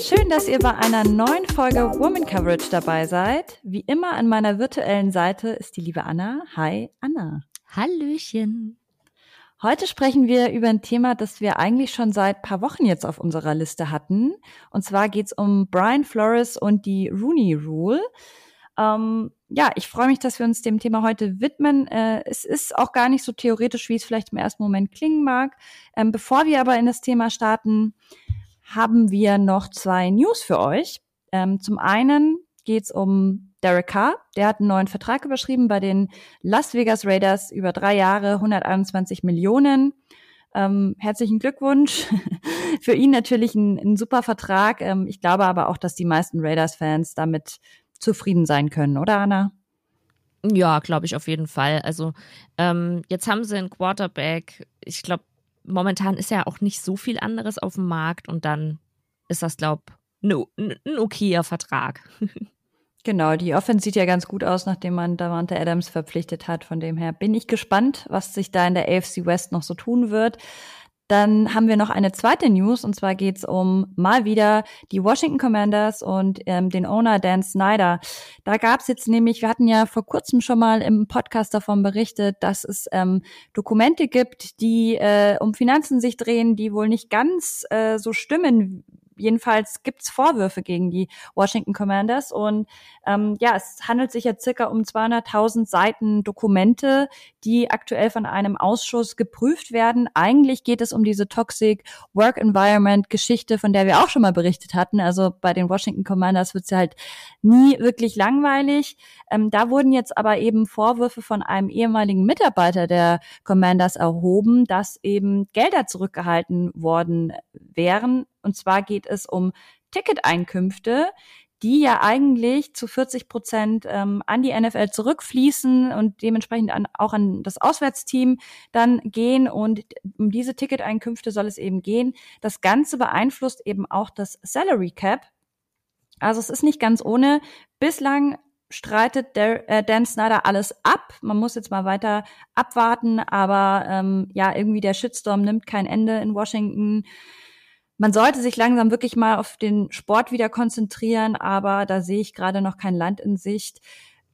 Schön, dass ihr bei einer neuen Folge Woman Coverage dabei seid. Wie immer an meiner virtuellen Seite ist die liebe Anna. Hi, Anna. Hallöchen. Heute sprechen wir über ein Thema, das wir eigentlich schon seit paar Wochen jetzt auf unserer Liste hatten. Und zwar geht es um Brian Flores und die Rooney Rule. Ähm, ja, ich freue mich, dass wir uns dem Thema heute widmen. Äh, es ist auch gar nicht so theoretisch, wie es vielleicht im ersten Moment klingen mag. Ähm, bevor wir aber in das Thema starten, haben wir noch zwei News für euch. Ähm, zum einen geht es um Derek Carr. Der hat einen neuen Vertrag überschrieben bei den Las Vegas Raiders über drei Jahre, 121 Millionen. Ähm, herzlichen Glückwunsch. Für ihn natürlich ein, ein super Vertrag. Ähm, ich glaube aber auch, dass die meisten Raiders-Fans damit zufrieden sein können, oder Anna? Ja, glaube ich auf jeden Fall. Also ähm, jetzt haben sie einen Quarterback. Ich glaube, momentan ist ja auch nicht so viel anderes auf dem Markt und dann ist das, glaube ich, ne, ein okayer Vertrag. Genau, die Offense sieht ja ganz gut aus, nachdem man Davante Adams verpflichtet hat. Von dem her bin ich gespannt, was sich da in der AFC West noch so tun wird. Dann haben wir noch eine zweite News und zwar geht's um mal wieder die Washington Commanders und ähm, den Owner Dan Snyder. Da gab's jetzt nämlich, wir hatten ja vor kurzem schon mal im Podcast davon berichtet, dass es ähm, Dokumente gibt, die äh, um Finanzen sich drehen, die wohl nicht ganz äh, so stimmen, jedenfalls gibt's Vorwürfe gegen die Washington Commanders und ähm, ja, es handelt sich ja circa um 200.000 Seiten Dokumente, die aktuell von einem Ausschuss geprüft werden. Eigentlich geht es um diese Toxic Work Environment Geschichte, von der wir auch schon mal berichtet hatten. Also bei den Washington Commanders wird's ja halt nie wirklich langweilig. Ähm, da wurden jetzt aber eben Vorwürfe von einem ehemaligen Mitarbeiter der Commanders erhoben, dass eben Gelder zurückgehalten worden wären und zwar geht es um Ticketeinkünfte, die ja eigentlich zu 40 Prozent ähm, an die NFL zurückfließen und dementsprechend an, auch an das Auswärtsteam dann gehen. Und um diese Ticketeinkünfte soll es eben gehen. Das Ganze beeinflusst eben auch das Salary Cap. Also es ist nicht ganz ohne. Bislang streitet der, äh, Dan Snyder alles ab. Man muss jetzt mal weiter abwarten, aber ähm, ja, irgendwie der Shitstorm nimmt kein Ende in Washington man sollte sich langsam wirklich mal auf den Sport wieder konzentrieren, aber da sehe ich gerade noch kein Land in Sicht.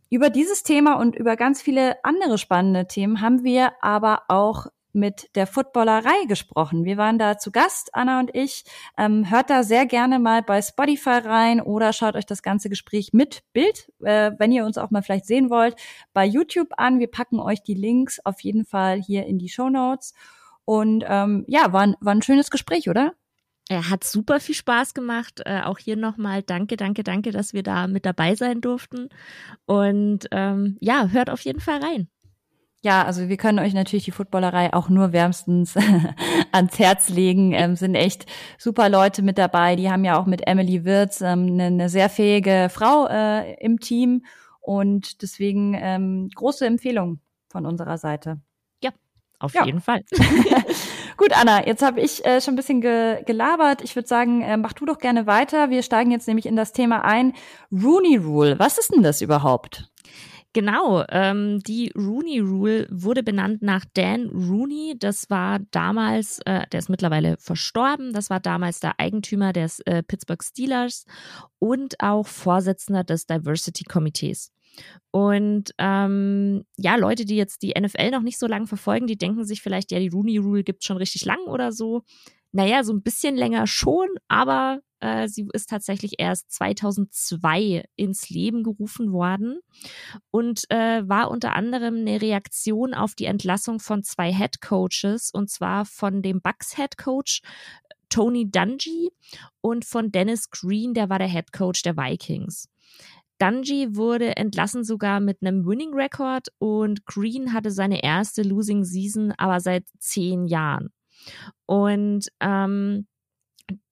Über dieses Thema und über ganz viele andere spannende Themen haben wir aber auch mit der Footballerei gesprochen. Wir waren da zu Gast, Anna und ich. Ähm, hört da sehr gerne mal bei Spotify rein oder schaut euch das ganze Gespräch mit Bild, äh, wenn ihr uns auch mal vielleicht sehen wollt, bei YouTube an. Wir packen euch die Links auf jeden Fall hier in die Show Notes. Und ähm, ja, war, war ein schönes Gespräch, oder? Er hat super viel Spaß gemacht. Äh, auch hier nochmal danke, danke, danke, dass wir da mit dabei sein durften. Und ähm, ja, hört auf jeden Fall rein. Ja, also wir können euch natürlich die Footballerei auch nur wärmstens ans Herz legen. Ähm, sind echt super Leute mit dabei. Die haben ja auch mit Emily Wirz ähm, eine, eine sehr fähige Frau äh, im Team und deswegen ähm, große Empfehlung von unserer Seite. Ja, auf ja. jeden Fall. Gut, Anna, jetzt habe ich äh, schon ein bisschen ge gelabert. Ich würde sagen, äh, mach du doch gerne weiter. Wir steigen jetzt nämlich in das Thema ein. Rooney Rule. Was ist denn das überhaupt? Genau, ähm, die Rooney Rule wurde benannt nach Dan Rooney. Das war damals, äh, der ist mittlerweile verstorben, das war damals der Eigentümer des äh, Pittsburgh Steelers und auch Vorsitzender des Diversity Komitees. Und ähm, ja, Leute, die jetzt die NFL noch nicht so lange verfolgen, die denken sich vielleicht, ja, die Rooney Rule gibt schon richtig lang oder so. Naja, so ein bisschen länger schon, aber äh, sie ist tatsächlich erst 2002 ins Leben gerufen worden und äh, war unter anderem eine Reaktion auf die Entlassung von zwei Head Coaches und zwar von dem Bucks Head Coach Tony Dungy und von Dennis Green, der war der Head Coach der Vikings. Dungy wurde entlassen sogar mit einem Winning Record und Green hatte seine erste Losing Season aber seit zehn Jahren. Und ähm,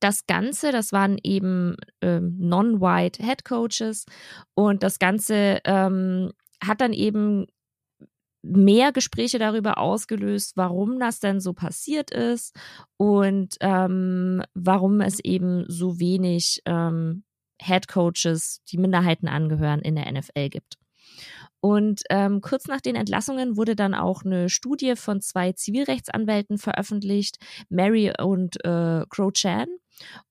das Ganze, das waren eben ähm, non-white Head Coaches und das Ganze ähm, hat dann eben mehr Gespräche darüber ausgelöst, warum das denn so passiert ist und ähm, warum es eben so wenig ähm, Head Coaches, die Minderheiten angehören, in der NFL gibt. Und ähm, kurz nach den Entlassungen wurde dann auch eine Studie von zwei Zivilrechtsanwälten veröffentlicht, Mary und äh, Crow Chan.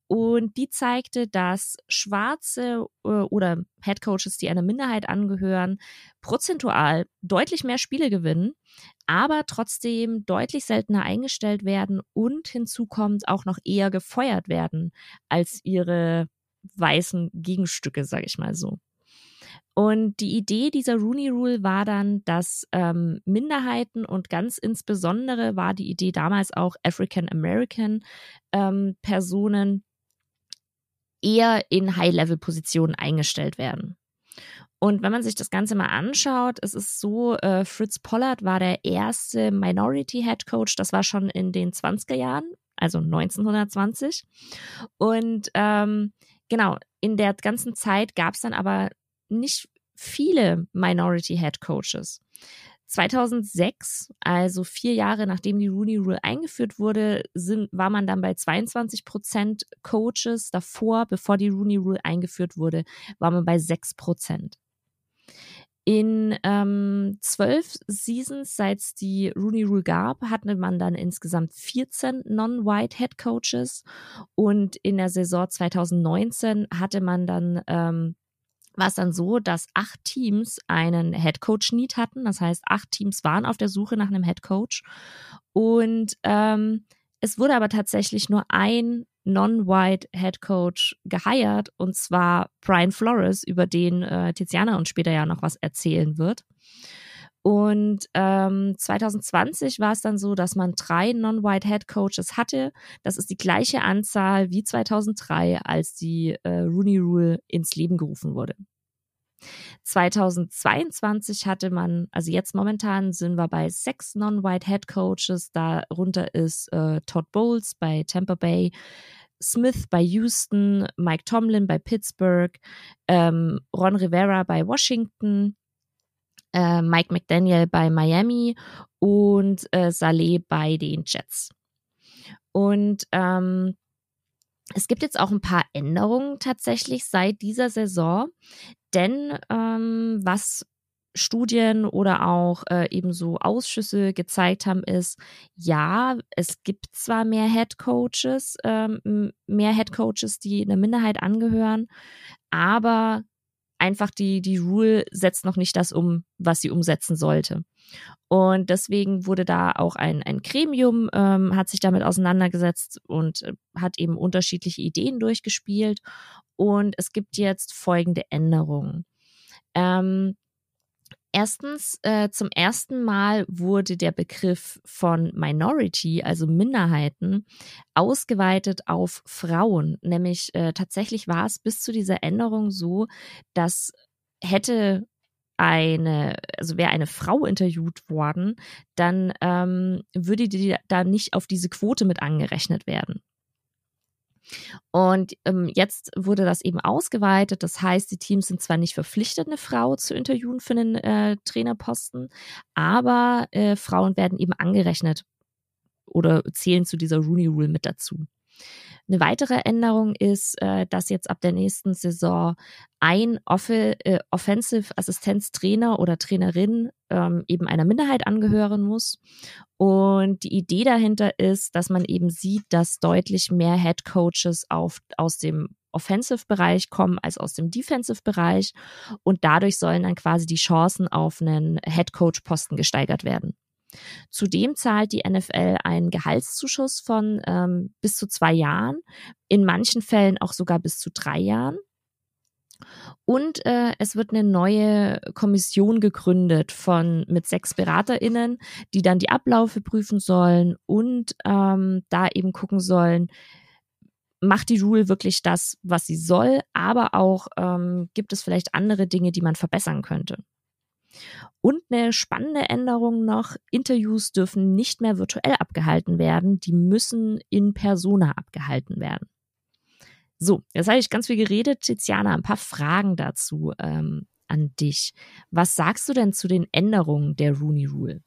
Und die zeigte, dass schwarze äh, oder Headcoaches, die einer Minderheit angehören, prozentual deutlich mehr Spiele gewinnen, aber trotzdem deutlich seltener eingestellt werden und hinzu kommt auch noch eher gefeuert werden als ihre weißen Gegenstücke, sage ich mal so. Und die Idee dieser Rooney Rule war dann, dass ähm, Minderheiten und ganz insbesondere war die Idee damals auch African American ähm, Personen eher in High-Level-Positionen eingestellt werden. Und wenn man sich das Ganze mal anschaut, es ist so, äh, Fritz Pollard war der erste Minority Head Coach, das war schon in den 20er Jahren, also 1920. Und ähm, genau, in der ganzen Zeit gab es dann aber nicht viele Minority Head Coaches. 2006, also vier Jahre nachdem die Rooney Rule eingeführt wurde, sind, war man dann bei 22 Prozent Coaches. Davor, bevor die Rooney Rule eingeführt wurde, war man bei 6 Prozent. In ähm, zwölf Seasons, seit die Rooney Rule gab, hatte man dann insgesamt 14 Non-White Head Coaches und in der Saison 2019 hatte man dann ähm, war es dann so, dass acht Teams einen Head Coach Need hatten. Das heißt, acht Teams waren auf der Suche nach einem Head Coach. Und ähm, es wurde aber tatsächlich nur ein Non-White Head Coach geheiert, und zwar Brian Flores, über den äh, Tiziana uns später ja noch was erzählen wird. Und ähm, 2020 war es dann so, dass man drei Non-White Head Coaches hatte. Das ist die gleiche Anzahl wie 2003, als die äh, Rooney Rule ins Leben gerufen wurde. 2022 hatte man, also jetzt momentan sind wir bei sechs Non-White Head Coaches. Darunter ist äh, Todd Bowles bei Tampa Bay, Smith bei Houston, Mike Tomlin bei Pittsburgh, ähm, Ron Rivera bei Washington, äh, Mike McDaniel bei Miami und äh, Saleh bei den Jets. Und ähm, es gibt jetzt auch ein paar Änderungen tatsächlich seit dieser Saison, denn ähm, was Studien oder auch äh, ebenso Ausschüsse gezeigt haben, ist, ja, es gibt zwar mehr Head Coaches, ähm, mehr Head Coaches, die einer Minderheit angehören, aber einfach die, die Rule setzt noch nicht das um, was sie umsetzen sollte. Und deswegen wurde da auch ein, ein Gremium, ähm, hat sich damit auseinandergesetzt und äh, hat eben unterschiedliche Ideen durchgespielt. Und es gibt jetzt folgende Änderungen. Ähm, Erstens, äh, zum ersten Mal wurde der Begriff von Minority, also Minderheiten, ausgeweitet auf Frauen. Nämlich äh, tatsächlich war es bis zu dieser Änderung so, dass hätte eine, also wäre eine Frau interviewt worden, dann ähm, würde die da nicht auf diese Quote mit angerechnet werden. Und ähm, jetzt wurde das eben ausgeweitet. Das heißt, die Teams sind zwar nicht verpflichtet, eine Frau zu interviewen für einen äh, Trainerposten, aber äh, Frauen werden eben angerechnet oder zählen zu dieser Rooney Rule mit dazu. Eine weitere Änderung ist, äh, dass jetzt ab der nächsten Saison ein Off äh, Offensive Assistenztrainer oder Trainerin ähm, eben einer Minderheit angehören muss. Und die Idee dahinter ist, dass man eben sieht, dass deutlich mehr Head Coaches auf, aus dem Offensive-Bereich kommen als aus dem Defensive-Bereich. Und dadurch sollen dann quasi die Chancen auf einen Head Coach-Posten gesteigert werden. Zudem zahlt die NFL einen Gehaltszuschuss von ähm, bis zu zwei Jahren, in manchen Fällen auch sogar bis zu drei Jahren. Und äh, es wird eine neue Kommission gegründet von mit sechs BeraterInnen, die dann die Abläufe prüfen sollen und ähm, da eben gucken sollen, macht die Rule wirklich das, was sie soll, aber auch ähm, gibt es vielleicht andere Dinge, die man verbessern könnte. Und eine spannende Änderung noch, Interviews dürfen nicht mehr virtuell abgehalten werden, die müssen in persona abgehalten werden. So, jetzt habe ich ganz viel geredet. Tiziana, ein paar Fragen dazu ähm, an dich. Was sagst du denn zu den Änderungen der Rooney Rule?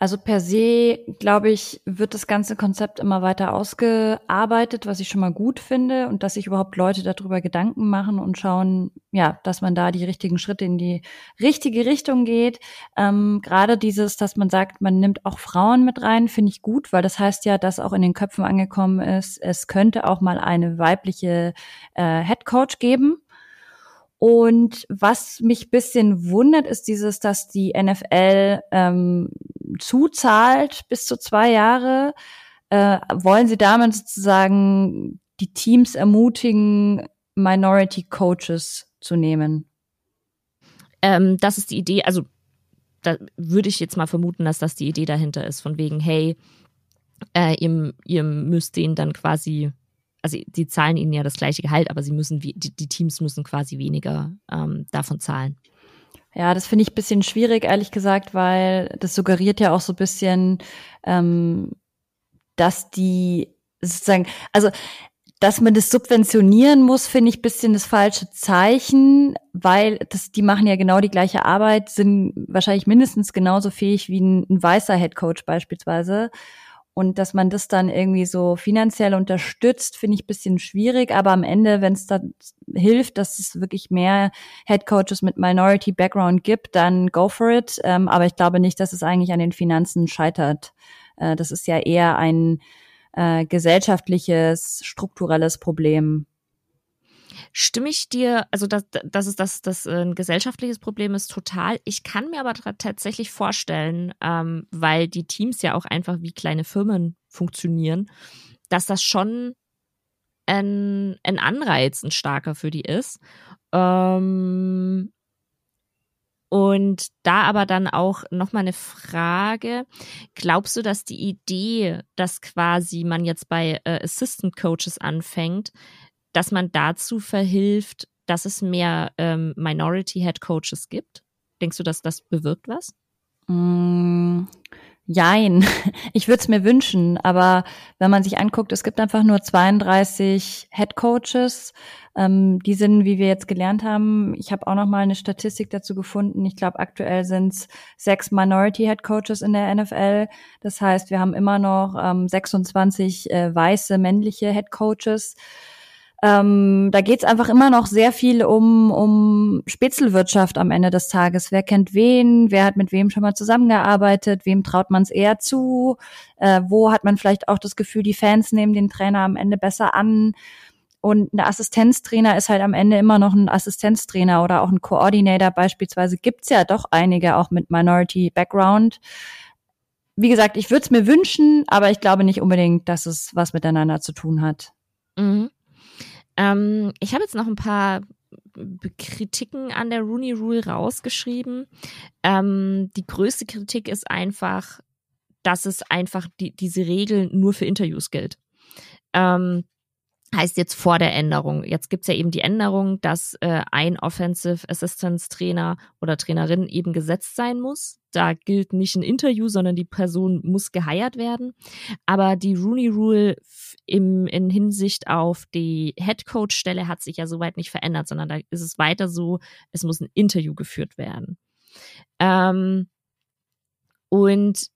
Also per se, glaube ich, wird das ganze Konzept immer weiter ausgearbeitet, was ich schon mal gut finde und dass sich überhaupt Leute darüber Gedanken machen und schauen, ja, dass man da die richtigen Schritte in die richtige Richtung geht. Ähm, Gerade dieses, dass man sagt, man nimmt auch Frauen mit rein, finde ich gut, weil das heißt ja, dass auch in den Köpfen angekommen ist, es könnte auch mal eine weibliche äh, Head Coach geben. Und was mich bisschen wundert, ist dieses, dass die NFL ähm, zuzahlt bis zu zwei Jahre. Äh, wollen Sie damit sozusagen die Teams ermutigen, Minority Coaches zu nehmen? Ähm, das ist die Idee, also da würde ich jetzt mal vermuten, dass das die Idee dahinter ist, von wegen, hey, äh, ihr, ihr müsst den dann quasi also die zahlen ihnen ja das gleiche Gehalt, aber sie müssen, die, die Teams müssen quasi weniger ähm, davon zahlen. Ja, das finde ich ein bisschen schwierig, ehrlich gesagt, weil das suggeriert ja auch so ein bisschen, ähm, dass die sozusagen, also dass man das subventionieren muss, finde ich ein bisschen das falsche Zeichen, weil das, die machen ja genau die gleiche Arbeit, sind wahrscheinlich mindestens genauso fähig wie ein, ein weißer Headcoach beispielsweise. Und dass man das dann irgendwie so finanziell unterstützt, finde ich bisschen schwierig. Aber am Ende, wenn es da hilft, dass es wirklich mehr Head Coaches mit Minority Background gibt, dann go for it. Ähm, aber ich glaube nicht, dass es eigentlich an den Finanzen scheitert. Äh, das ist ja eher ein äh, gesellschaftliches, strukturelles Problem. Stimme ich dir, also dass, dass es das, das äh, ein gesellschaftliches Problem ist, total. Ich kann mir aber tatsächlich vorstellen, ähm, weil die Teams ja auch einfach wie kleine Firmen funktionieren, dass das schon ein, ein Anreiz, ein starker für die ist. Ähm, und da aber dann auch nochmal eine Frage. Glaubst du, dass die Idee, dass quasi man jetzt bei äh, Assistant Coaches anfängt, dass man dazu verhilft, dass es mehr ähm, Minority Head Coaches gibt? Denkst du, dass das bewirkt was? Mm, jein. Ich würde es mir wünschen, aber wenn man sich anguckt, es gibt einfach nur 32 Head Coaches. Ähm, die sind, wie wir jetzt gelernt haben, ich habe auch noch mal eine Statistik dazu gefunden. Ich glaube, aktuell sind es sechs Minority Head Coaches in der NFL. Das heißt, wir haben immer noch ähm, 26 äh, weiße männliche Head Coaches. Ähm, da geht's einfach immer noch sehr viel um, um Spitzelwirtschaft am Ende des Tages. Wer kennt wen? Wer hat mit wem schon mal zusammengearbeitet? Wem traut man es eher zu? Äh, wo hat man vielleicht auch das Gefühl, die Fans nehmen den Trainer am Ende besser an? Und ein Assistenztrainer ist halt am Ende immer noch ein Assistenztrainer oder auch ein Coordinator beispielsweise. Gibt's ja doch einige auch mit Minority Background. Wie gesagt, ich würde es mir wünschen, aber ich glaube nicht unbedingt, dass es was miteinander zu tun hat. Mhm. Ähm, ich habe jetzt noch ein paar Kritiken an der Rooney Rule rausgeschrieben. Ähm, die größte Kritik ist einfach, dass es einfach die, diese Regel nur für Interviews gilt. Ähm, heißt jetzt vor der Änderung. Jetzt gibt's ja eben die Änderung, dass äh, ein Offensive Assistance Trainer oder Trainerin eben gesetzt sein muss. Da gilt nicht ein Interview, sondern die Person muss geheiert werden. Aber die Rooney Rule im, in Hinsicht auf die Head Coach Stelle hat sich ja soweit nicht verändert, sondern da ist es weiter so, es muss ein Interview geführt werden. Ähm, und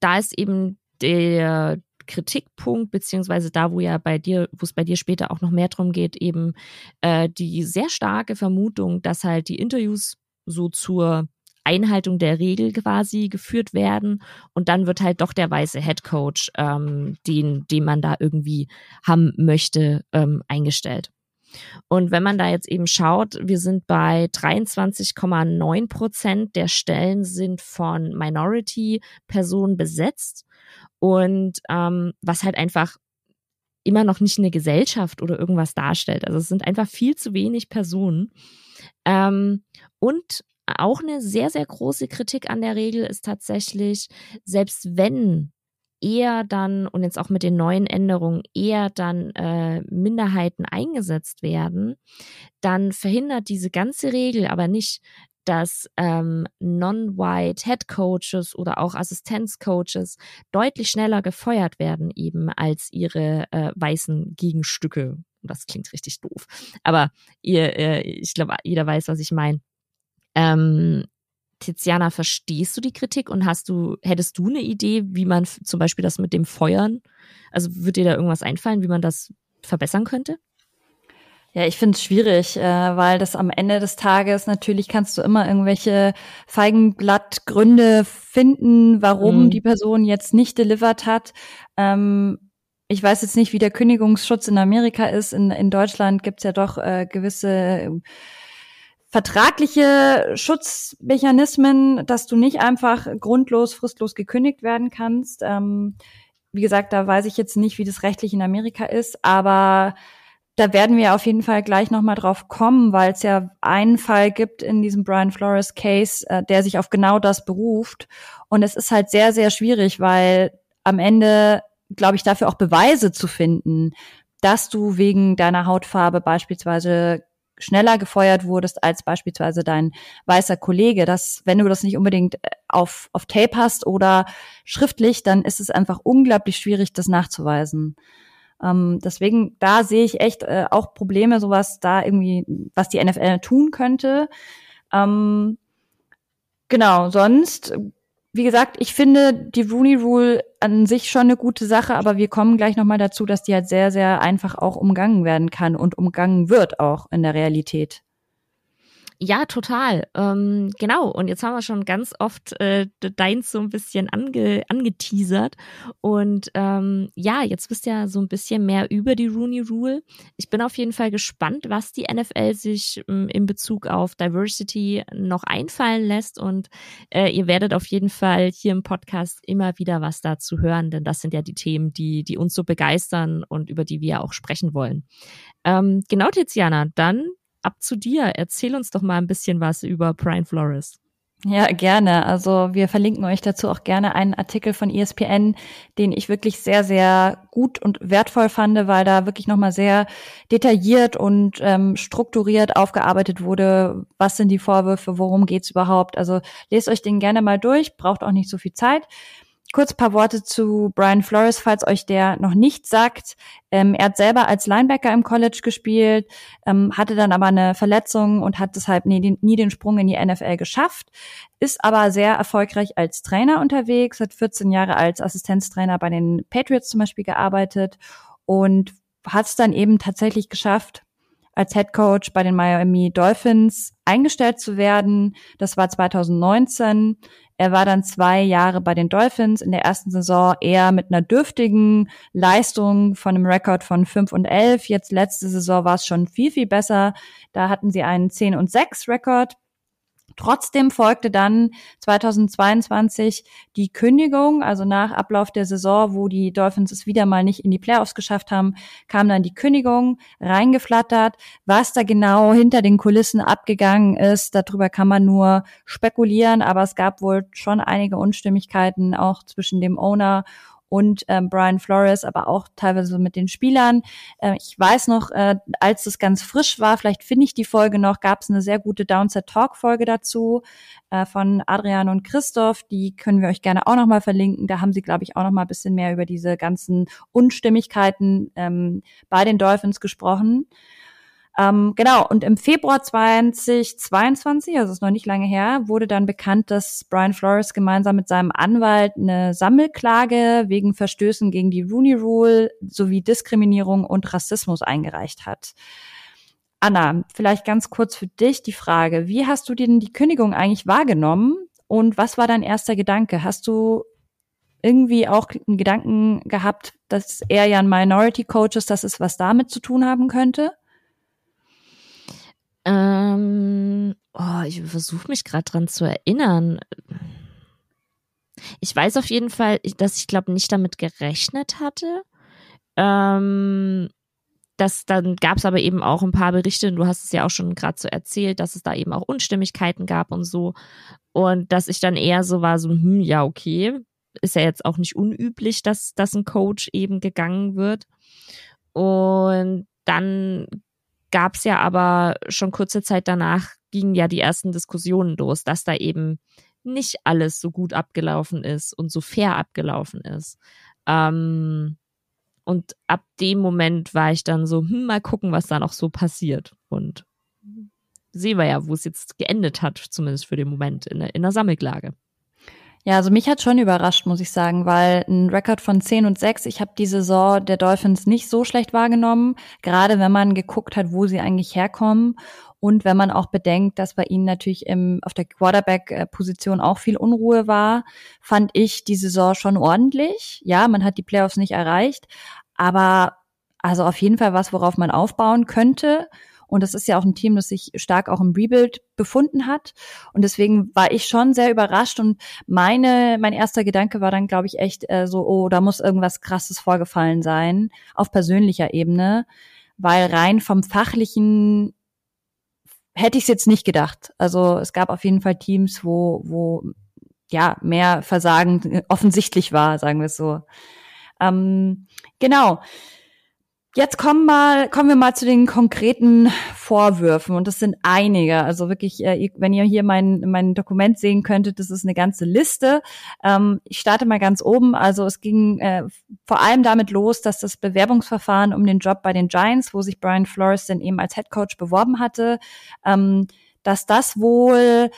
da ist eben der, Kritikpunkt, beziehungsweise da, wo ja bei dir, wo es bei dir später auch noch mehr drum geht, eben äh, die sehr starke Vermutung, dass halt die Interviews so zur Einhaltung der Regel quasi geführt werden und dann wird halt doch der weiße Head Coach, ähm, den, den man da irgendwie haben möchte, ähm, eingestellt. Und wenn man da jetzt eben schaut, wir sind bei 23,9 Prozent der Stellen sind von Minority-Personen besetzt. Und ähm, was halt einfach immer noch nicht eine Gesellschaft oder irgendwas darstellt. Also es sind einfach viel zu wenig Personen. Ähm, und auch eine sehr, sehr große Kritik an der Regel ist tatsächlich, selbst wenn eher dann und jetzt auch mit den neuen Änderungen eher dann äh, Minderheiten eingesetzt werden, dann verhindert diese ganze Regel aber nicht, dass ähm, non-white Head Coaches oder auch Assistenzcoaches deutlich schneller gefeuert werden eben als ihre äh, weißen Gegenstücke. Das klingt richtig doof, aber ihr, äh, ich glaube, jeder weiß, was ich meine. Ähm, Tiziana, verstehst du die Kritik und hast du, hättest du eine Idee, wie man zum Beispiel das mit dem Feuern, also wird dir da irgendwas einfallen, wie man das verbessern könnte? Ja, ich finde es schwierig, äh, weil das am Ende des Tages natürlich kannst du immer irgendwelche Feigenblattgründe finden, warum mhm. die Person jetzt nicht delivered hat. Ähm, ich weiß jetzt nicht, wie der Kündigungsschutz in Amerika ist. In, in Deutschland gibt's ja doch äh, gewisse vertragliche Schutzmechanismen, dass du nicht einfach grundlos, fristlos gekündigt werden kannst. Ähm, wie gesagt, da weiß ich jetzt nicht, wie das rechtlich in Amerika ist, aber da werden wir auf jeden Fall gleich nochmal drauf kommen, weil es ja einen Fall gibt in diesem Brian Flores Case, äh, der sich auf genau das beruft. Und es ist halt sehr, sehr schwierig, weil am Ende, glaube ich, dafür auch Beweise zu finden, dass du wegen deiner Hautfarbe beispielsweise schneller gefeuert wurdest als beispielsweise dein weißer Kollege. dass wenn du das nicht unbedingt äh, auf, auf Tape hast oder schriftlich, dann ist es einfach unglaublich schwierig, das nachzuweisen. Ähm, deswegen, da sehe ich echt äh, auch Probleme, sowas da irgendwie, was die NFL tun könnte. Ähm, genau, sonst, wie gesagt, ich finde die Rooney Rule an sich schon eine gute Sache, aber wir kommen gleich nochmal dazu, dass die halt sehr, sehr einfach auch umgangen werden kann und umgangen wird auch in der Realität. Ja, total. Ähm, genau. Und jetzt haben wir schon ganz oft äh, deins so ein bisschen ange angeteasert. Und ähm, ja, jetzt wisst ihr so ein bisschen mehr über die Rooney Rule. Ich bin auf jeden Fall gespannt, was die NFL sich ähm, in Bezug auf Diversity noch einfallen lässt. Und äh, ihr werdet auf jeden Fall hier im Podcast immer wieder was dazu hören, denn das sind ja die Themen, die, die uns so begeistern und über die wir auch sprechen wollen. Ähm, genau, Tiziana, dann ab zu dir. Erzähl uns doch mal ein bisschen was über Brian Flores. Ja, gerne. Also wir verlinken euch dazu auch gerne einen Artikel von ESPN, den ich wirklich sehr, sehr gut und wertvoll fand, weil da wirklich nochmal sehr detailliert und ähm, strukturiert aufgearbeitet wurde, was sind die Vorwürfe, worum geht's überhaupt. Also lest euch den gerne mal durch, braucht auch nicht so viel Zeit. Kurz paar Worte zu Brian Flores, falls euch der noch nicht sagt. Ähm, er hat selber als Linebacker im College gespielt, ähm, hatte dann aber eine Verletzung und hat deshalb nie den, nie den Sprung in die NFL geschafft, ist aber sehr erfolgreich als Trainer unterwegs, hat 14 Jahre als Assistenztrainer bei den Patriots zum Beispiel gearbeitet und hat es dann eben tatsächlich geschafft, als Head Coach bei den Miami Dolphins eingestellt zu werden. Das war 2019. Er war dann zwei Jahre bei den Dolphins, in der ersten Saison eher mit einer dürftigen Leistung von einem Rekord von 5 und 11. Jetzt letzte Saison war es schon viel, viel besser. Da hatten sie einen 10 und 6 Rekord. Trotzdem folgte dann 2022 die Kündigung, also nach Ablauf der Saison, wo die Dolphins es wieder mal nicht in die Playoffs geschafft haben, kam dann die Kündigung reingeflattert. Was da genau hinter den Kulissen abgegangen ist, darüber kann man nur spekulieren, aber es gab wohl schon einige Unstimmigkeiten auch zwischen dem Owner und ähm, Brian Flores, aber auch teilweise mit den Spielern. Äh, ich weiß noch, äh, als es ganz frisch war, vielleicht finde ich die Folge noch, gab es eine sehr gute Downset Talk Folge dazu äh, von Adrian und Christoph. Die können wir euch gerne auch noch mal verlinken. Da haben sie, glaube ich, auch noch mal ein bisschen mehr über diese ganzen Unstimmigkeiten ähm, bei den Dolphins gesprochen. Ähm, genau, und im Februar 2022, also ist noch nicht lange her, wurde dann bekannt, dass Brian Flores gemeinsam mit seinem Anwalt eine Sammelklage wegen Verstößen gegen die Rooney Rule sowie Diskriminierung und Rassismus eingereicht hat. Anna, vielleicht ganz kurz für dich die Frage, wie hast du denn die Kündigung eigentlich wahrgenommen und was war dein erster Gedanke? Hast du irgendwie auch einen Gedanken gehabt, dass er ja ein Minority Coach ist, dass es was damit zu tun haben könnte? Ähm, oh, ich versuche mich gerade dran zu erinnern. Ich weiß auf jeden Fall, dass ich glaube nicht damit gerechnet hatte. Ähm, das, dann gab es aber eben auch ein paar Berichte, du hast es ja auch schon gerade so erzählt, dass es da eben auch Unstimmigkeiten gab und so. Und dass ich dann eher so war, so, hm, ja, okay, ist ja jetzt auch nicht unüblich, dass, dass ein Coach eben gegangen wird. Und dann gab es ja aber schon kurze Zeit danach gingen ja die ersten Diskussionen los, dass da eben nicht alles so gut abgelaufen ist und so fair abgelaufen ist. Ähm, und ab dem Moment war ich dann so, hm, mal gucken, was da noch so passiert. Und sehen wir ja, wo es jetzt geendet hat, zumindest für den Moment in in der Sammelklage. Ja, also mich hat schon überrascht, muss ich sagen, weil ein Rekord von 10 und 6, ich habe die Saison der Dolphins nicht so schlecht wahrgenommen, gerade wenn man geguckt hat, wo sie eigentlich herkommen und wenn man auch bedenkt, dass bei ihnen natürlich im, auf der Quarterback-Position auch viel Unruhe war, fand ich die Saison schon ordentlich. Ja, man hat die Playoffs nicht erreicht, aber also auf jeden Fall was, worauf man aufbauen könnte. Und das ist ja auch ein Team, das sich stark auch im Rebuild befunden hat. Und deswegen war ich schon sehr überrascht. Und meine, mein erster Gedanke war dann, glaube ich, echt äh, so, oh, da muss irgendwas krasses vorgefallen sein, auf persönlicher Ebene. Weil rein vom fachlichen hätte ich es jetzt nicht gedacht. Also es gab auf jeden Fall Teams, wo, wo ja mehr Versagen offensichtlich war, sagen wir es so. Ähm, genau. Jetzt kommen mal, kommen wir mal zu den konkreten Vorwürfen und das sind einige. Also wirklich, äh, wenn ihr hier mein, mein Dokument sehen könntet, das ist eine ganze Liste. Ähm, ich starte mal ganz oben. Also es ging äh, vor allem damit los, dass das Bewerbungsverfahren um den Job bei den Giants, wo sich Brian Flores dann eben als Head Coach beworben hatte, ähm, dass das wohl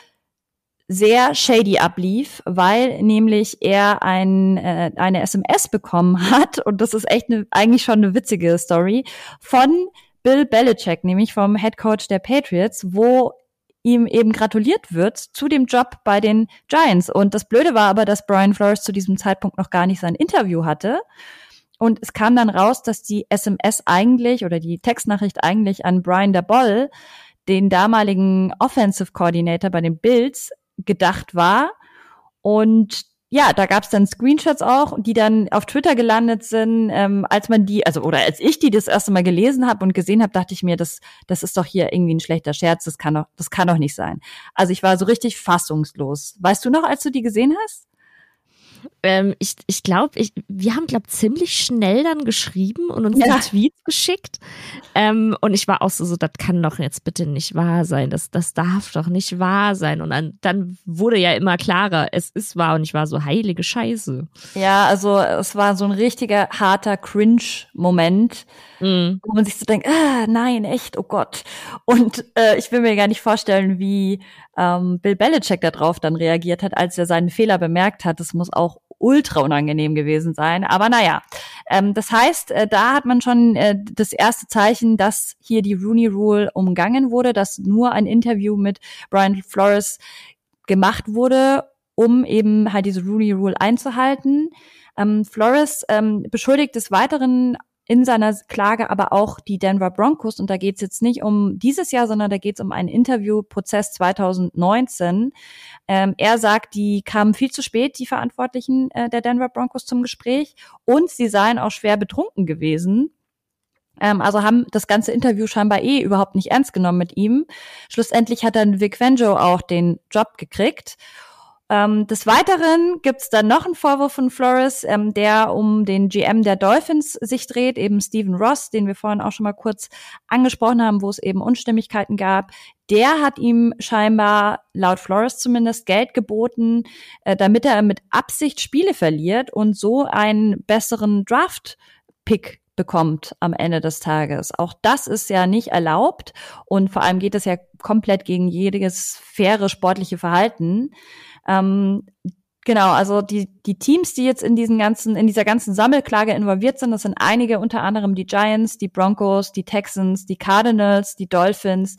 sehr shady ablief, weil nämlich er ein, äh, eine SMS bekommen hat und das ist echt ne, eigentlich schon eine witzige Story von Bill Belichick, nämlich vom Head Coach der Patriots, wo ihm eben gratuliert wird zu dem Job bei den Giants. Und das Blöde war aber, dass Brian Flores zu diesem Zeitpunkt noch gar nicht sein Interview hatte. Und es kam dann raus, dass die SMS eigentlich oder die Textnachricht eigentlich an Brian Daboll, den damaligen Offensive Coordinator bei den Bills, gedacht war. Und ja, da gab es dann Screenshots auch, die dann auf Twitter gelandet sind. Ähm, als man die, also oder als ich die das erste Mal gelesen habe und gesehen habe, dachte ich mir, das, das ist doch hier irgendwie ein schlechter Scherz. Das kann doch, das kann doch nicht sein. Also ich war so richtig fassungslos. Weißt du noch, als du die gesehen hast? Ähm, ich ich glaube, ich, wir haben, glaube ziemlich schnell dann geschrieben und uns ja. die Tweets geschickt. Ähm, und ich war auch so, so, das kann doch jetzt bitte nicht wahr sein. Das, das darf doch nicht wahr sein. Und dann, dann wurde ja immer klarer, es ist wahr. Und ich war so, heilige Scheiße. Ja, also es war so ein richtiger harter Cringe-Moment, mm. wo man sich so denkt, ah, nein, echt, oh Gott. Und äh, ich will mir gar nicht vorstellen, wie ähm, Bill Belichick darauf dann reagiert hat, als er seinen Fehler bemerkt hat. Das muss auch ultra unangenehm gewesen sein. Aber naja, ähm, das heißt, äh, da hat man schon äh, das erste Zeichen, dass hier die Rooney Rule umgangen wurde, dass nur ein Interview mit Brian Flores gemacht wurde, um eben halt diese Rooney Rule einzuhalten. Ähm, Flores ähm, beschuldigt des Weiteren in seiner Klage aber auch die Denver Broncos. Und da geht es jetzt nicht um dieses Jahr, sondern da geht es um einen Interviewprozess 2019. Ähm, er sagt, die kamen viel zu spät, die Verantwortlichen äh, der Denver Broncos zum Gespräch. Und sie seien auch schwer betrunken gewesen. Ähm, also haben das ganze Interview scheinbar eh überhaupt nicht ernst genommen mit ihm. Schlussendlich hat dann Vic Venjo auch den Job gekriegt. Ähm, des Weiteren gibt's dann noch einen Vorwurf von Flores, ähm, der um den GM der Dolphins sich dreht, eben Stephen Ross, den wir vorhin auch schon mal kurz angesprochen haben, wo es eben Unstimmigkeiten gab. Der hat ihm scheinbar, laut Flores zumindest, Geld geboten, äh, damit er mit Absicht Spiele verliert und so einen besseren Draft-Pick bekommt am Ende des Tages. Auch das ist ja nicht erlaubt und vor allem geht es ja komplett gegen jedes faire sportliche Verhalten. Ähm, Genau, also die, die Teams, die jetzt in diesen ganzen, in dieser ganzen Sammelklage involviert sind, das sind einige, unter anderem die Giants, die Broncos, die Texans, die Cardinals, die Dolphins,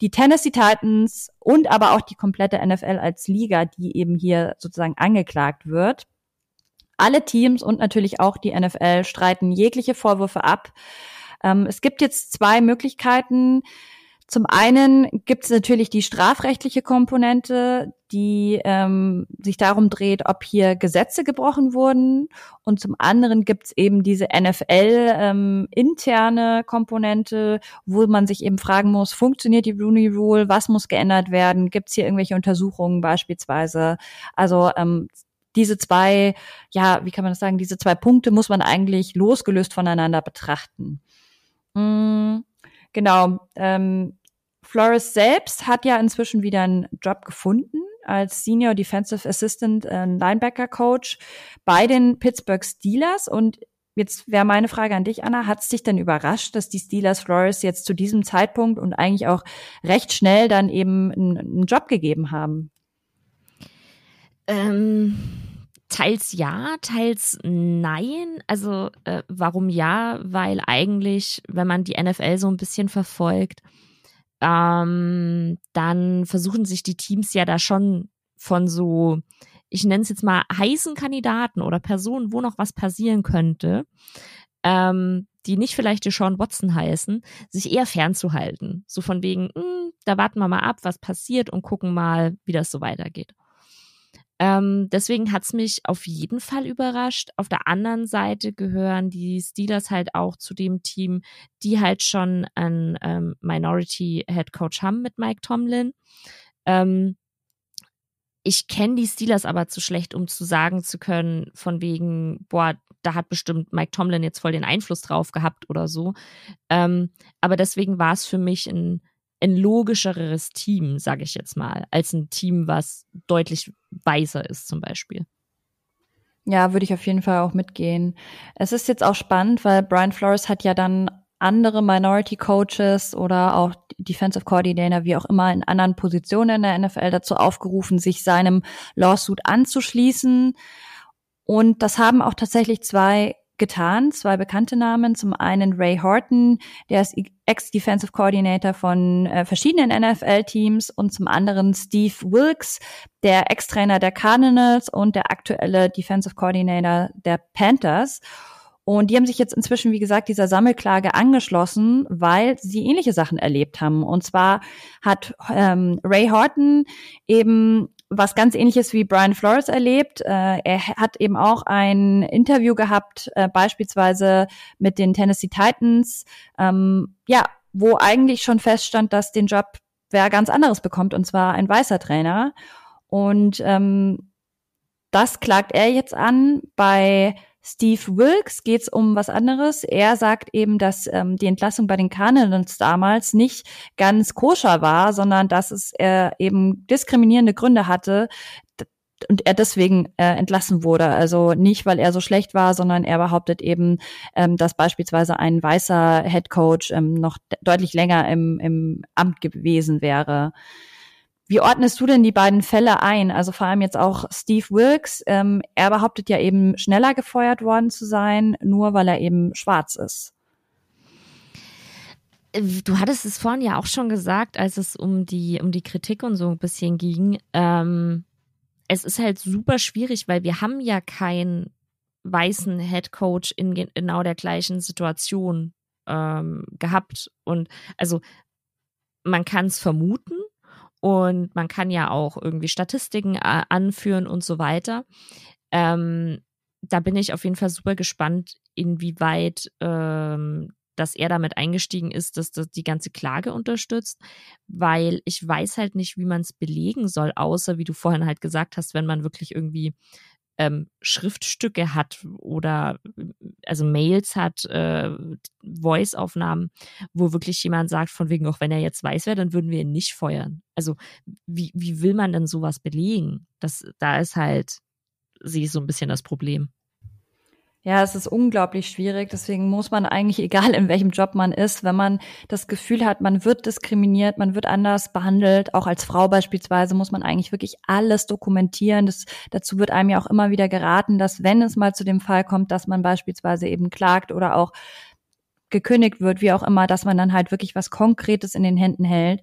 die Tennessee Titans und aber auch die komplette NFL als Liga, die eben hier sozusagen angeklagt wird. Alle Teams und natürlich auch die NFL streiten jegliche Vorwürfe ab. Ähm, es gibt jetzt zwei Möglichkeiten, zum einen gibt es natürlich die strafrechtliche Komponente, die ähm, sich darum dreht, ob hier Gesetze gebrochen wurden. Und zum anderen gibt es eben diese NFL-interne ähm, Komponente, wo man sich eben fragen muss, funktioniert die Rooney Rule, was muss geändert werden, gibt es hier irgendwelche Untersuchungen beispielsweise. Also ähm, diese zwei, ja, wie kann man das sagen, diese zwei Punkte muss man eigentlich losgelöst voneinander betrachten. Mm. Genau. Ähm, Flores selbst hat ja inzwischen wieder einen Job gefunden als Senior Defensive Assistant äh, Linebacker Coach bei den Pittsburgh Steelers und jetzt wäre meine Frage an dich, Anna, hat es dich denn überrascht, dass die Steelers Flores jetzt zu diesem Zeitpunkt und eigentlich auch recht schnell dann eben einen, einen Job gegeben haben? Ähm, teils ja, teils nein. Also äh, warum ja? Weil eigentlich, wenn man die NFL so ein bisschen verfolgt, ähm, dann versuchen sich die Teams ja da schon von so, ich nenne es jetzt mal heißen Kandidaten oder Personen, wo noch was passieren könnte, ähm, die nicht vielleicht die Sean Watson heißen, sich eher fernzuhalten. So von wegen, mh, hm, da warten wir mal ab, was passiert und gucken mal, wie das so weitergeht. Ähm, deswegen hat's mich auf jeden Fall überrascht. Auf der anderen Seite gehören die Steelers halt auch zu dem Team, die halt schon einen ähm, Minority Head Coach haben mit Mike Tomlin. Ähm, ich kenne die Steelers aber zu schlecht, um zu sagen zu können, von wegen, boah, da hat bestimmt Mike Tomlin jetzt voll den Einfluss drauf gehabt oder so. Ähm, aber deswegen war es für mich ein ein logischeres Team, sage ich jetzt mal, als ein Team, was deutlich weiser ist zum Beispiel. Ja, würde ich auf jeden Fall auch mitgehen. Es ist jetzt auch spannend, weil Brian Flores hat ja dann andere Minority Coaches oder auch Defensive Coordinator, wie auch immer, in anderen Positionen in der NFL dazu aufgerufen, sich seinem Lawsuit anzuschließen. Und das haben auch tatsächlich zwei getan, zwei bekannte Namen. Zum einen Ray Horton, der ist Ex-Defensive Coordinator von äh, verschiedenen NFL-Teams und zum anderen Steve Wilkes, der Ex-Trainer der Cardinals und der aktuelle Defensive Coordinator der Panthers. Und die haben sich jetzt inzwischen, wie gesagt, dieser Sammelklage angeschlossen, weil sie ähnliche Sachen erlebt haben. Und zwar hat ähm, Ray Horton eben was ganz ähnliches wie Brian Flores erlebt. Äh, er hat eben auch ein Interview gehabt, äh, beispielsweise mit den Tennessee Titans, ähm, ja, wo eigentlich schon feststand, dass den Job wer ganz anderes bekommt, und zwar ein weißer Trainer. Und ähm, das klagt er jetzt an bei Steve Wilkes geht es um was anderes. Er sagt eben, dass ähm, die Entlassung bei den Cardinals damals nicht ganz koscher war, sondern dass es äh, eben diskriminierende Gründe hatte und er deswegen äh, entlassen wurde. Also nicht, weil er so schlecht war, sondern er behauptet eben, ähm, dass beispielsweise ein weißer Head Coach ähm, noch deutlich länger im, im Amt gewesen wäre. Wie ordnest du denn die beiden Fälle ein? Also vor allem jetzt auch Steve Wilkes. Ähm, er behauptet ja eben schneller gefeuert worden zu sein, nur weil er eben schwarz ist. Du hattest es vorhin ja auch schon gesagt, als es um die, um die Kritik und so ein bisschen ging. Ähm, es ist halt super schwierig, weil wir haben ja keinen weißen Head Coach in genau der gleichen Situation ähm, gehabt. Und also man kann es vermuten, und man kann ja auch irgendwie Statistiken äh, anführen und so weiter. Ähm, da bin ich auf jeden Fall super gespannt, inwieweit ähm, dass er damit eingestiegen ist, dass das die ganze Klage unterstützt, weil ich weiß halt nicht, wie man es belegen soll, außer wie du vorhin halt gesagt hast, wenn man wirklich irgendwie ähm, Schriftstücke hat oder also Mails hat, äh, Voice-Aufnahmen, wo wirklich jemand sagt, von wegen, auch wenn er jetzt weiß wäre, dann würden wir ihn nicht feuern. Also wie, wie will man denn sowas belegen? Das, da ist halt, sehe ich so ein bisschen das Problem. Ja, es ist unglaublich schwierig. Deswegen muss man eigentlich, egal in welchem Job man ist, wenn man das Gefühl hat, man wird diskriminiert, man wird anders behandelt, auch als Frau beispielsweise, muss man eigentlich wirklich alles dokumentieren. Das, dazu wird einem ja auch immer wieder geraten, dass wenn es mal zu dem Fall kommt, dass man beispielsweise eben klagt oder auch gekündigt wird, wie auch immer, dass man dann halt wirklich was Konkretes in den Händen hält.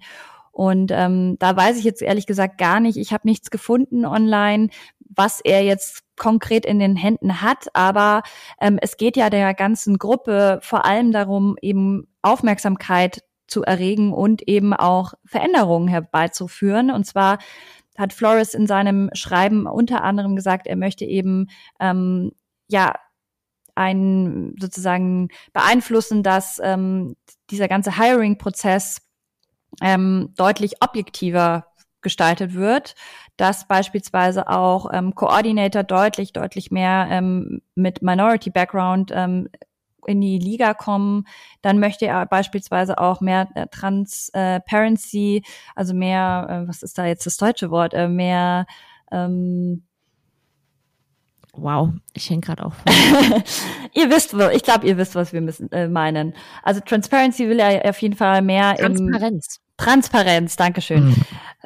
Und ähm, da weiß ich jetzt ehrlich gesagt gar nicht. Ich habe nichts gefunden online, was er jetzt konkret in den Händen hat. Aber ähm, es geht ja der ganzen Gruppe vor allem darum, eben Aufmerksamkeit zu erregen und eben auch Veränderungen herbeizuführen. Und zwar hat Flores in seinem Schreiben unter anderem gesagt, er möchte eben ähm, ja ein sozusagen beeinflussen, dass ähm, dieser ganze Hiring-Prozess ähm, deutlich objektiver gestaltet wird, dass beispielsweise auch ähm, Coordinator deutlich, deutlich mehr ähm, mit Minority Background ähm, in die Liga kommen. Dann möchte er beispielsweise auch mehr äh, Transparency, also mehr, äh, was ist da jetzt das deutsche Wort, äh, mehr ähm, Wow, ich hänge gerade vor. ihr wisst, ich glaube, ihr wisst, was wir müssen, äh, meinen. Also Transparency will ja auf jeden Fall mehr Transparenz. Transparenz, Dankeschön. Mhm.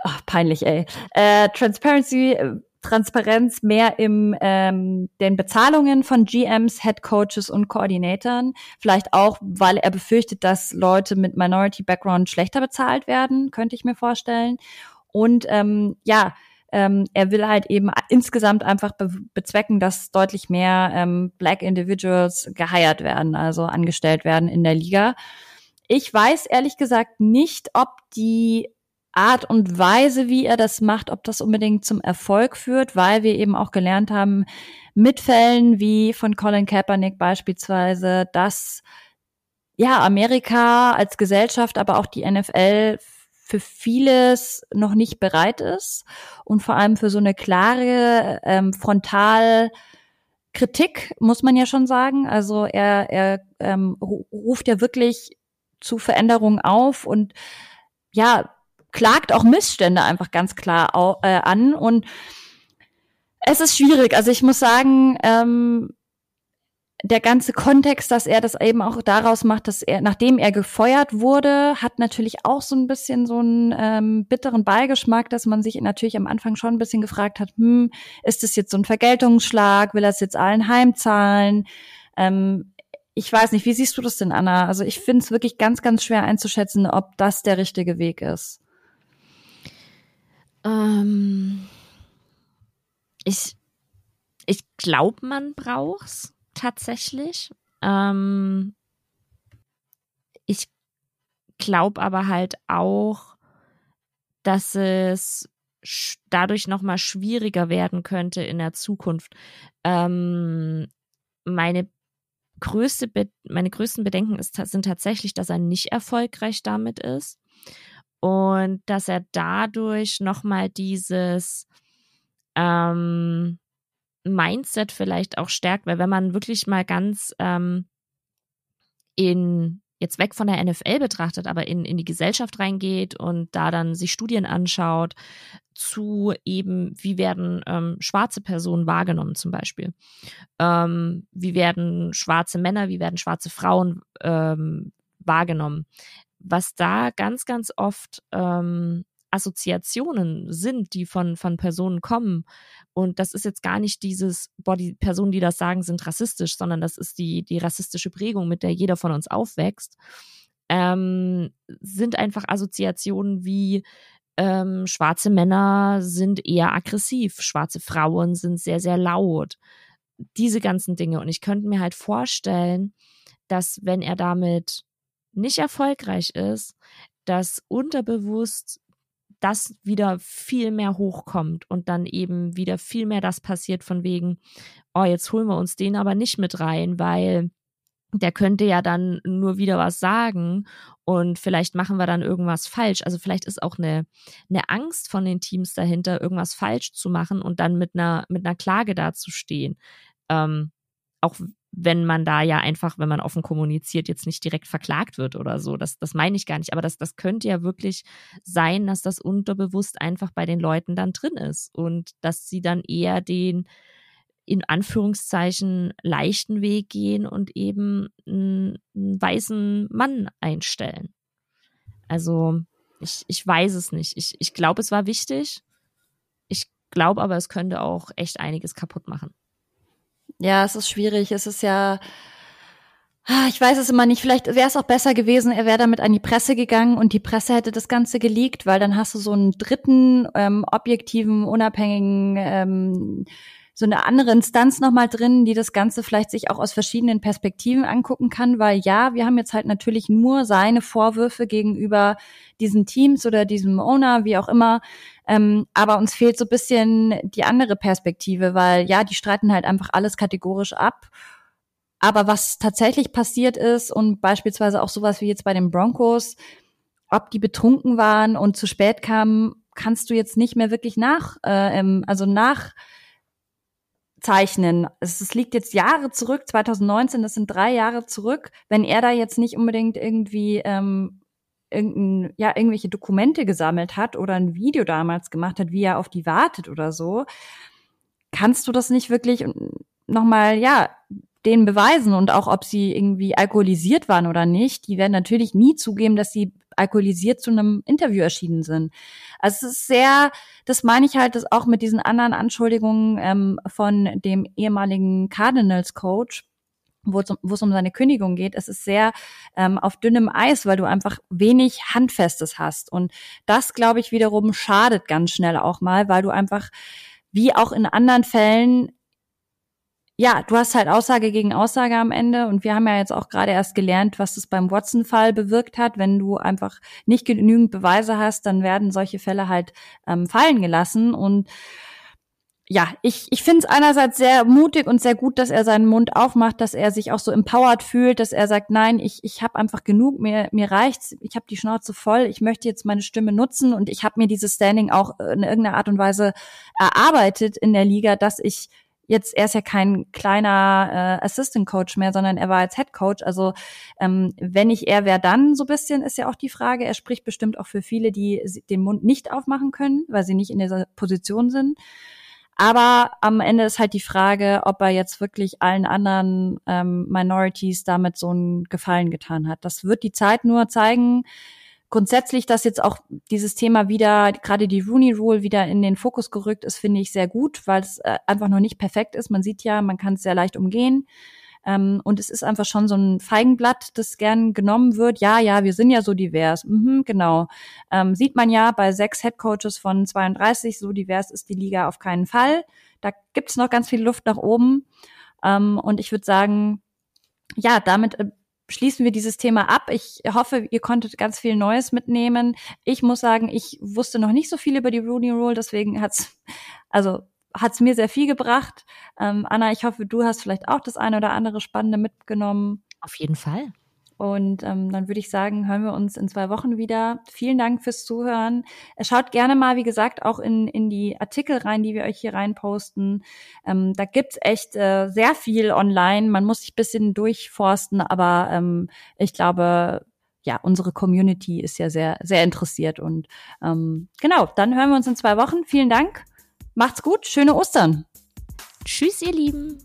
Oh, peinlich, ey. Äh, Transparency, äh, Transparenz mehr im ähm, den Bezahlungen von GMs, Head Coaches und Koordinatoren. Vielleicht auch, weil er befürchtet, dass Leute mit Minority Background schlechter bezahlt werden, könnte ich mir vorstellen. Und ähm, ja, ähm, er will halt eben insgesamt einfach be bezwecken, dass deutlich mehr ähm, Black Individuals geheiert werden, also angestellt werden in der Liga. Ich weiß ehrlich gesagt nicht, ob die Art und Weise, wie er das macht, ob das unbedingt zum Erfolg führt, weil wir eben auch gelernt haben, mit Fällen wie von Colin Kaepernick beispielsweise, dass ja Amerika als Gesellschaft, aber auch die NFL für vieles noch nicht bereit ist und vor allem für so eine klare ähm, Frontal Kritik, muss man ja schon sagen. Also er, er ähm, ruft ja wirklich zu Veränderungen auf und ja, klagt auch Missstände einfach ganz klar au, äh, an. Und es ist schwierig. Also ich muss sagen, ähm, der ganze Kontext, dass er das eben auch daraus macht, dass er, nachdem er gefeuert wurde, hat natürlich auch so ein bisschen so einen ähm, bitteren Beigeschmack, dass man sich natürlich am Anfang schon ein bisschen gefragt hat, hm, ist das jetzt so ein Vergeltungsschlag? Will er es jetzt allen heimzahlen? Ähm, ich weiß nicht, wie siehst du das denn, Anna? Also ich finde es wirklich ganz, ganz schwer einzuschätzen, ob das der richtige Weg ist. Ähm, ich ich glaube, man braucht's tatsächlich. Ähm, ich glaube aber halt auch, dass es dadurch noch mal schwieriger werden könnte in der Zukunft. Ähm, meine größte meine größten Bedenken ist, sind tatsächlich, dass er nicht erfolgreich damit ist und dass er dadurch noch mal dieses ähm, Mindset vielleicht auch stärkt, weil wenn man wirklich mal ganz ähm, in jetzt weg von der NFL betrachtet, aber in, in die Gesellschaft reingeht und da dann sich Studien anschaut zu eben, wie werden ähm, schwarze Personen wahrgenommen zum Beispiel. Ähm, wie werden schwarze Männer, wie werden schwarze Frauen ähm, wahrgenommen. Was da ganz, ganz oft ähm, Assoziationen sind, die von, von Personen kommen. Und das ist jetzt gar nicht dieses, boah, die Personen, die das sagen, sind rassistisch, sondern das ist die, die rassistische Prägung, mit der jeder von uns aufwächst. Ähm, sind einfach Assoziationen wie ähm, schwarze Männer sind eher aggressiv, schwarze Frauen sind sehr, sehr laut. Diese ganzen Dinge. Und ich könnte mir halt vorstellen, dass wenn er damit nicht erfolgreich ist, dass unterbewusst das wieder viel mehr hochkommt und dann eben wieder viel mehr das passiert von wegen, oh, jetzt holen wir uns den aber nicht mit rein, weil der könnte ja dann nur wieder was sagen und vielleicht machen wir dann irgendwas falsch. Also vielleicht ist auch eine, eine Angst von den Teams dahinter, irgendwas falsch zu machen und dann mit einer, mit einer Klage dazustehen. Ähm, auch wenn man da ja einfach, wenn man offen kommuniziert, jetzt nicht direkt verklagt wird oder so. Das, das meine ich gar nicht. Aber das, das könnte ja wirklich sein, dass das unterbewusst einfach bei den Leuten dann drin ist und dass sie dann eher den in Anführungszeichen leichten Weg gehen und eben einen, einen weißen Mann einstellen. Also ich, ich weiß es nicht. Ich, ich glaube, es war wichtig. Ich glaube aber, es könnte auch echt einiges kaputt machen. Ja, es ist schwierig. Es ist ja, ah, ich weiß es immer nicht. Vielleicht wäre es auch besser gewesen, er wäre damit an die Presse gegangen und die Presse hätte das Ganze geleakt, weil dann hast du so einen dritten, ähm, objektiven, unabhängigen, ähm, so eine andere Instanz nochmal drin, die das Ganze vielleicht sich auch aus verschiedenen Perspektiven angucken kann, weil ja, wir haben jetzt halt natürlich nur seine Vorwürfe gegenüber diesen Teams oder diesem Owner, wie auch immer, ähm, aber uns fehlt so ein bisschen die andere Perspektive, weil ja, die streiten halt einfach alles kategorisch ab. Aber was tatsächlich passiert ist und beispielsweise auch sowas wie jetzt bei den Broncos, ob die betrunken waren und zu spät kamen, kannst du jetzt nicht mehr wirklich nach, äh, also nachzeichnen. Es, es liegt jetzt Jahre zurück, 2019, das sind drei Jahre zurück. Wenn er da jetzt nicht unbedingt irgendwie ähm, irgendein, ja, irgendwelche Dokumente gesammelt hat oder ein Video damals gemacht hat, wie er auf die wartet oder so, kannst du das nicht wirklich nochmal, ja, denen beweisen und auch, ob sie irgendwie alkoholisiert waren oder nicht. Die werden natürlich nie zugeben, dass sie alkoholisiert zu einem Interview erschienen sind. Also es ist sehr, das meine ich halt, dass auch mit diesen anderen Anschuldigungen ähm, von dem ehemaligen Cardinals Coach, wo es um seine Kündigung geht, es ist sehr ähm, auf dünnem Eis, weil du einfach wenig Handfestes hast. Und das, glaube ich, wiederum schadet ganz schnell auch mal, weil du einfach, wie auch in anderen Fällen, ja, du hast halt Aussage gegen Aussage am Ende und wir haben ja jetzt auch gerade erst gelernt, was das beim Watson-Fall bewirkt hat. Wenn du einfach nicht genügend Beweise hast, dann werden solche Fälle halt ähm, fallen gelassen und ja, ich, ich finde es einerseits sehr mutig und sehr gut, dass er seinen Mund aufmacht, dass er sich auch so empowered fühlt, dass er sagt, nein, ich, ich habe einfach genug, mir, mir reicht's, ich habe die Schnauze voll, ich möchte jetzt meine Stimme nutzen und ich habe mir dieses Standing auch in irgendeiner Art und Weise erarbeitet in der Liga, dass ich jetzt, er ist ja kein kleiner äh, Assistant Coach mehr, sondern er war als Head Coach. Also ähm, wenn nicht er, wer dann so bisschen, ist ja auch die Frage. Er spricht bestimmt auch für viele, die den Mund nicht aufmachen können, weil sie nicht in dieser Position sind. Aber am Ende ist halt die Frage, ob er jetzt wirklich allen anderen ähm, Minorities damit so einen Gefallen getan hat. Das wird die Zeit nur zeigen. Grundsätzlich, dass jetzt auch dieses Thema wieder, gerade die Rooney Rule wieder in den Fokus gerückt ist, finde ich sehr gut, weil es äh, einfach noch nicht perfekt ist. Man sieht ja, man kann es sehr leicht umgehen. Ähm, und es ist einfach schon so ein Feigenblatt, das gern genommen wird. Ja, ja, wir sind ja so divers. Mhm, genau. Ähm, sieht man ja bei sechs Headcoaches von 32, so divers ist die Liga auf keinen Fall. Da gibt's noch ganz viel Luft nach oben. Ähm, und ich würde sagen, ja, damit äh, schließen wir dieses Thema ab. Ich hoffe, ihr konntet ganz viel Neues mitnehmen. Ich muss sagen, ich wusste noch nicht so viel über die Rooney Rule, deswegen hat's, also hat es mir sehr viel gebracht. Ähm, Anna, ich hoffe, du hast vielleicht auch das eine oder andere Spannende mitgenommen. Auf jeden Fall. Und ähm, dann würde ich sagen, hören wir uns in zwei Wochen wieder. Vielen Dank fürs Zuhören. Schaut gerne mal, wie gesagt, auch in, in die Artikel rein, die wir euch hier reinposten. Ähm, da gibt's echt äh, sehr viel online. Man muss sich bisschen durchforsten, aber ähm, ich glaube, ja, unsere Community ist ja sehr, sehr interessiert. Und ähm, genau, dann hören wir uns in zwei Wochen. Vielen Dank. Macht's gut, schöne Ostern. Tschüss, ihr Lieben.